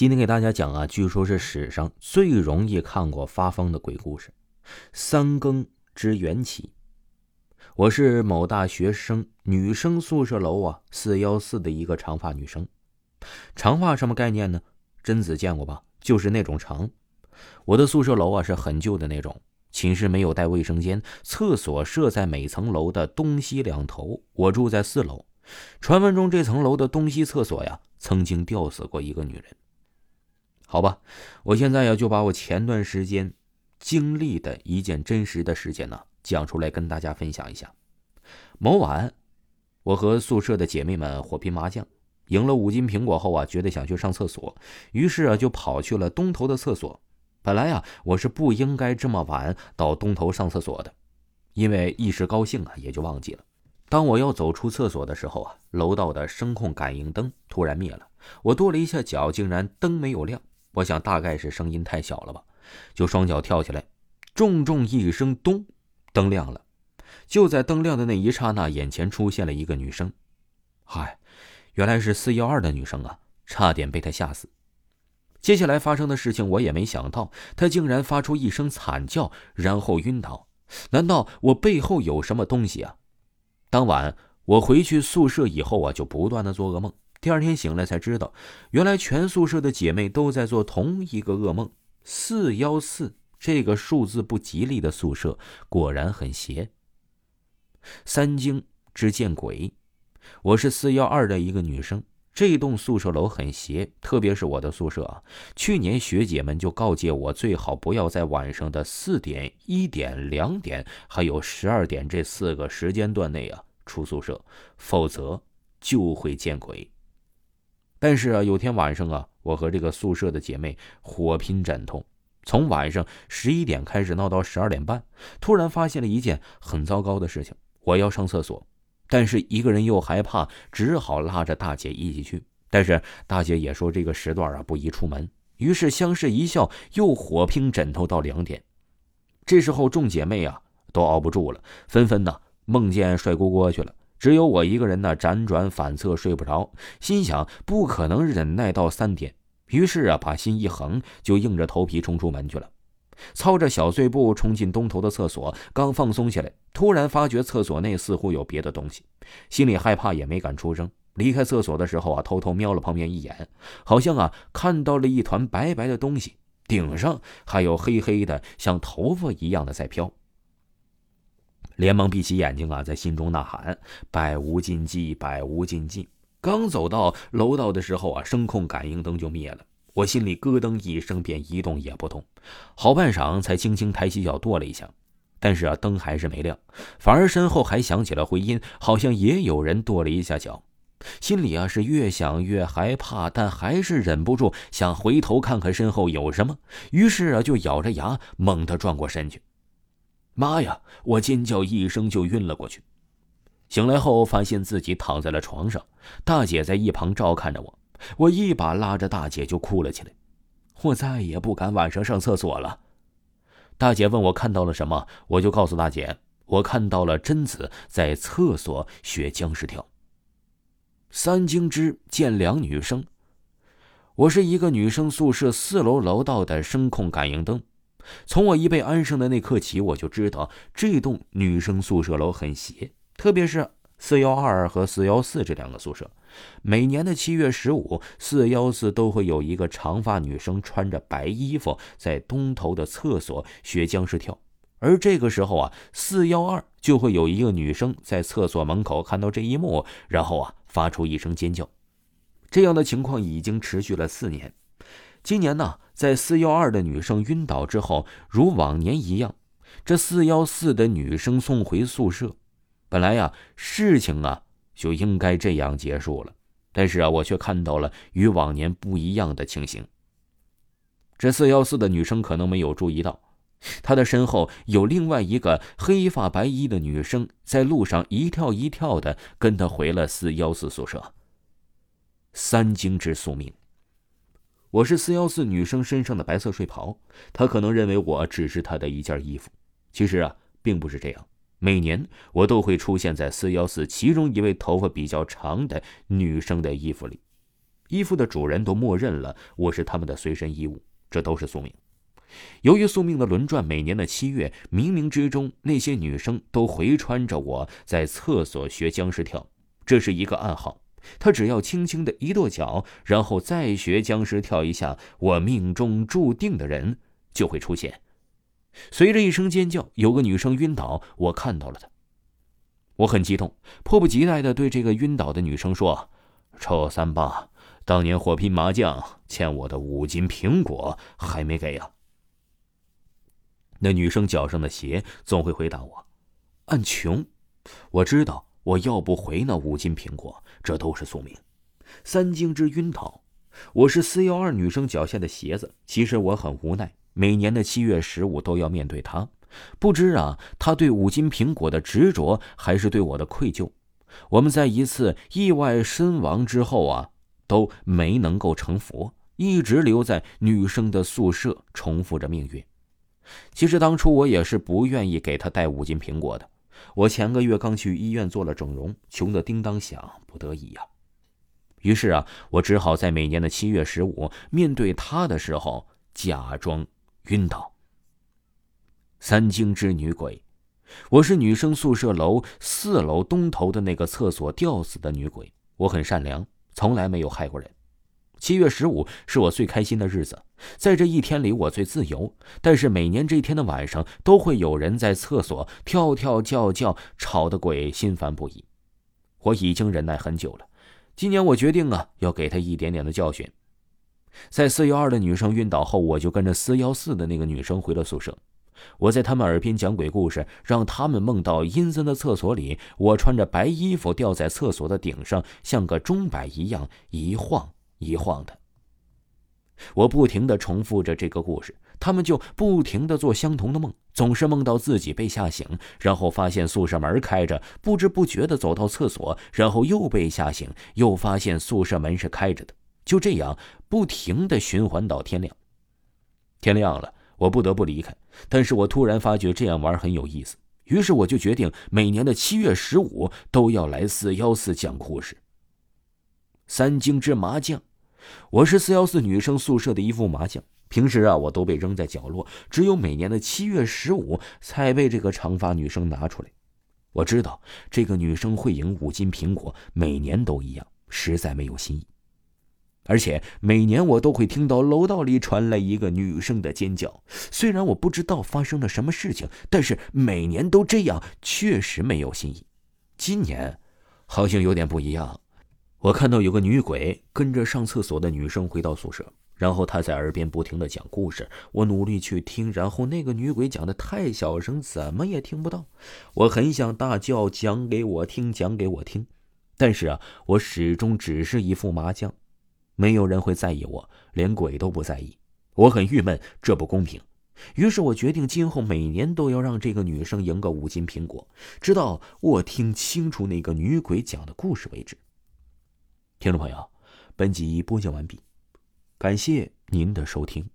今天给大家讲啊，据说是史上最容易看过发疯的鬼故事——三更之缘起。我是某大学生女生宿舍楼啊四幺四的一个长发女生。长发什么概念呢？贞子见过吧？就是那种长。我的宿舍楼啊是很旧的那种，寝室没有带卫生间，厕所设在每层楼的东西两头。我住在四楼，传闻中这层楼的东西厕所呀，曾经吊死过一个女人。好吧，我现在呀就把我前段时间经历的一件真实的事件呢讲出来跟大家分享一下。某晚，我和宿舍的姐妹们火拼麻将，赢了五斤苹果后啊，觉得想去上厕所，于是啊就跑去了东头的厕所。本来啊我是不应该这么晚到东头上厕所的，因为一时高兴啊也就忘记了。当我要走出厕所的时候啊，楼道的声控感应灯突然灭了，我跺了一下脚，竟然灯没有亮。我想大概是声音太小了吧，就双脚跳起来，重重一声咚，灯亮了。就在灯亮的那一刹那，眼前出现了一个女生。嗨，原来是四幺二的女生啊！差点被她吓死。接下来发生的事情我也没想到，她竟然发出一声惨叫，然后晕倒。难道我背后有什么东西啊？当晚我回去宿舍以后啊，就不断的做噩梦。第二天醒来才知道，原来全宿舍的姐妹都在做同一个噩梦。四幺四这个数字不吉利的宿舍果然很邪。三更之见鬼，我是四幺二的一个女生。这栋宿舍楼很邪，特别是我的宿舍啊。去年学姐们就告诫我，最好不要在晚上的四点、一点、两点，还有十二点这四个时间段内啊出宿舍，否则就会见鬼。但是啊，有天晚上啊，我和这个宿舍的姐妹火拼枕头，从晚上十一点开始闹到十二点半。突然发现了一件很糟糕的事情：我要上厕所，但是一个人又害怕，只好拉着大姐一起去。但是大姐也说这个时段啊不宜出门，于是相视一笑，又火拼枕头到两点。这时候众姐妹啊都熬不住了，纷纷呢梦见帅锅锅去了。只有我一个人呢，辗转反侧睡不着，心想不可能忍耐到三点，于是啊，把心一横，就硬着头皮冲出门去了。操着小碎步冲进东头的厕所，刚放松下来，突然发觉厕所内似乎有别的东西，心里害怕也没敢出声。离开厕所的时候啊，偷偷瞄了旁边一眼，好像啊看到了一团白白的东西，顶上还有黑黑的，像头发一样的在飘。连忙闭起眼睛啊，在心中呐喊：“百无禁忌，百无禁忌。”刚走到楼道的时候啊，声控感应灯就灭了。我心里咯噔一声，便一动也不动。好半晌，才轻轻抬起脚跺了一下，但是啊，灯还是没亮，反而身后还响起了回音，好像也有人跺了一下脚。心里啊是越想越害怕，但还是忍不住想回头看看身后有什么。于是啊，就咬着牙猛地转过身去。妈呀！我尖叫一声就晕了过去。醒来后发现自己躺在了床上，大姐在一旁照看着我。我一把拉着大姐就哭了起来。我再也不敢晚上上厕所了。大姐问我看到了什么，我就告诉大姐，我看到了贞子在厕所学僵尸跳。三更之见两女生。我是一个女生宿舍四楼楼道的声控感应灯。从我一被安生的那刻起，我就知道这栋女生宿舍楼很邪，特别是四幺二和四幺四这两个宿舍。每年的七月十五，四幺四都会有一个长发女生穿着白衣服在东头的厕所学僵尸跳，而这个时候啊，四幺二就会有一个女生在厕所门口看到这一幕，然后啊发出一声尖叫。这样的情况已经持续了四年。今年呢，在四幺二的女生晕倒之后，如往年一样，这四幺四的女生送回宿舍。本来呀，事情啊就应该这样结束了，但是啊，我却看到了与往年不一样的情形。这四幺四的女生可能没有注意到，她的身后有另外一个黑发白衣的女生，在路上一跳一跳的跟她回了四幺四宿舍。三更之宿命。我是四幺四女生身上的白色睡袍，她可能认为我只是她的一件衣服，其实啊，并不是这样。每年我都会出现在四幺四其中一位头发比较长的女生的衣服里，衣服的主人都默认了我是他们的随身衣物，这都是宿命。由于宿命的轮转，每年的七月，冥冥之中，那些女生都回穿着我在厕所学僵尸跳，这是一个暗号。他只要轻轻的一跺脚，然后再学僵尸跳一下，我命中注定的人就会出现。随着一声尖叫，有个女生晕倒，我看到了她。我很激动，迫不及待的对这个晕倒的女生说：“臭三八，当年火拼麻将欠我的五斤苹果还没给啊！”那女生脚上的鞋总会回答我：“俺穷。”我知道我要不回那五斤苹果，这都是宿命。三经之晕倒，我是四幺二女生脚下的鞋子。其实我很无奈，每年的七月十五都要面对她。不知啊，她对五斤苹果的执着，还是对我的愧疚？我们在一次意外身亡之后啊，都没能够成佛，一直留在女生的宿舍，重复着命运。其实当初我也是不愿意给他带五斤苹果的。我前个月刚去医院做了整容，穷得叮当响，不得已呀。于是啊，我只好在每年的七月十五面对他的时候假装晕倒。三经之女鬼，我是女生宿舍楼四楼东头的那个厕所吊死的女鬼。我很善良，从来没有害过人。七月十五是我最开心的日子，在这一天里我最自由。但是每年这一天的晚上，都会有人在厕所跳跳叫叫，吵得鬼心烦不已。我已经忍耐很久了，今年我决定啊，要给他一点点的教训。在四幺二的女生晕倒后，我就跟着四幺四的那个女生回了宿舍。我在他们耳边讲鬼故事，让他们梦到阴森的厕所里，我穿着白衣服吊在厕所的顶上，像个钟摆一样一晃。一晃的，我不停的重复着这个故事，他们就不停的做相同的梦，总是梦到自己被吓醒，然后发现宿舍门开着，不知不觉的走到厕所，然后又被吓醒，又发现宿舍门是开着的，就这样不停的循环到天亮。天亮了，我不得不离开，但是我突然发觉这样玩很有意思，于是我就决定每年的七月十五都要来四幺四讲故事。三精之麻将。我是四幺四女生宿舍的一副麻将，平时啊我都被扔在角落，只有每年的七月十五才被这个长发女生拿出来。我知道这个女生会赢五斤苹果，每年都一样，实在没有新意。而且每年我都会听到楼道里传来一个女生的尖叫，虽然我不知道发生了什么事情，但是每年都这样，确实没有新意。今年好像有点不一样。我看到有个女鬼跟着上厕所的女生回到宿舍，然后她在耳边不停的讲故事。我努力去听，然后那个女鬼讲的太小声，怎么也听不到。我很想大叫讲给我听，讲给我听，但是啊，我始终只是一副麻将，没有人会在意我，连鬼都不在意。我很郁闷，这不公平。于是我决定今后每年都要让这个女生赢个五斤苹果，直到我听清楚那个女鬼讲的故事为止。听众朋友，本集播讲完毕，感谢您的收听。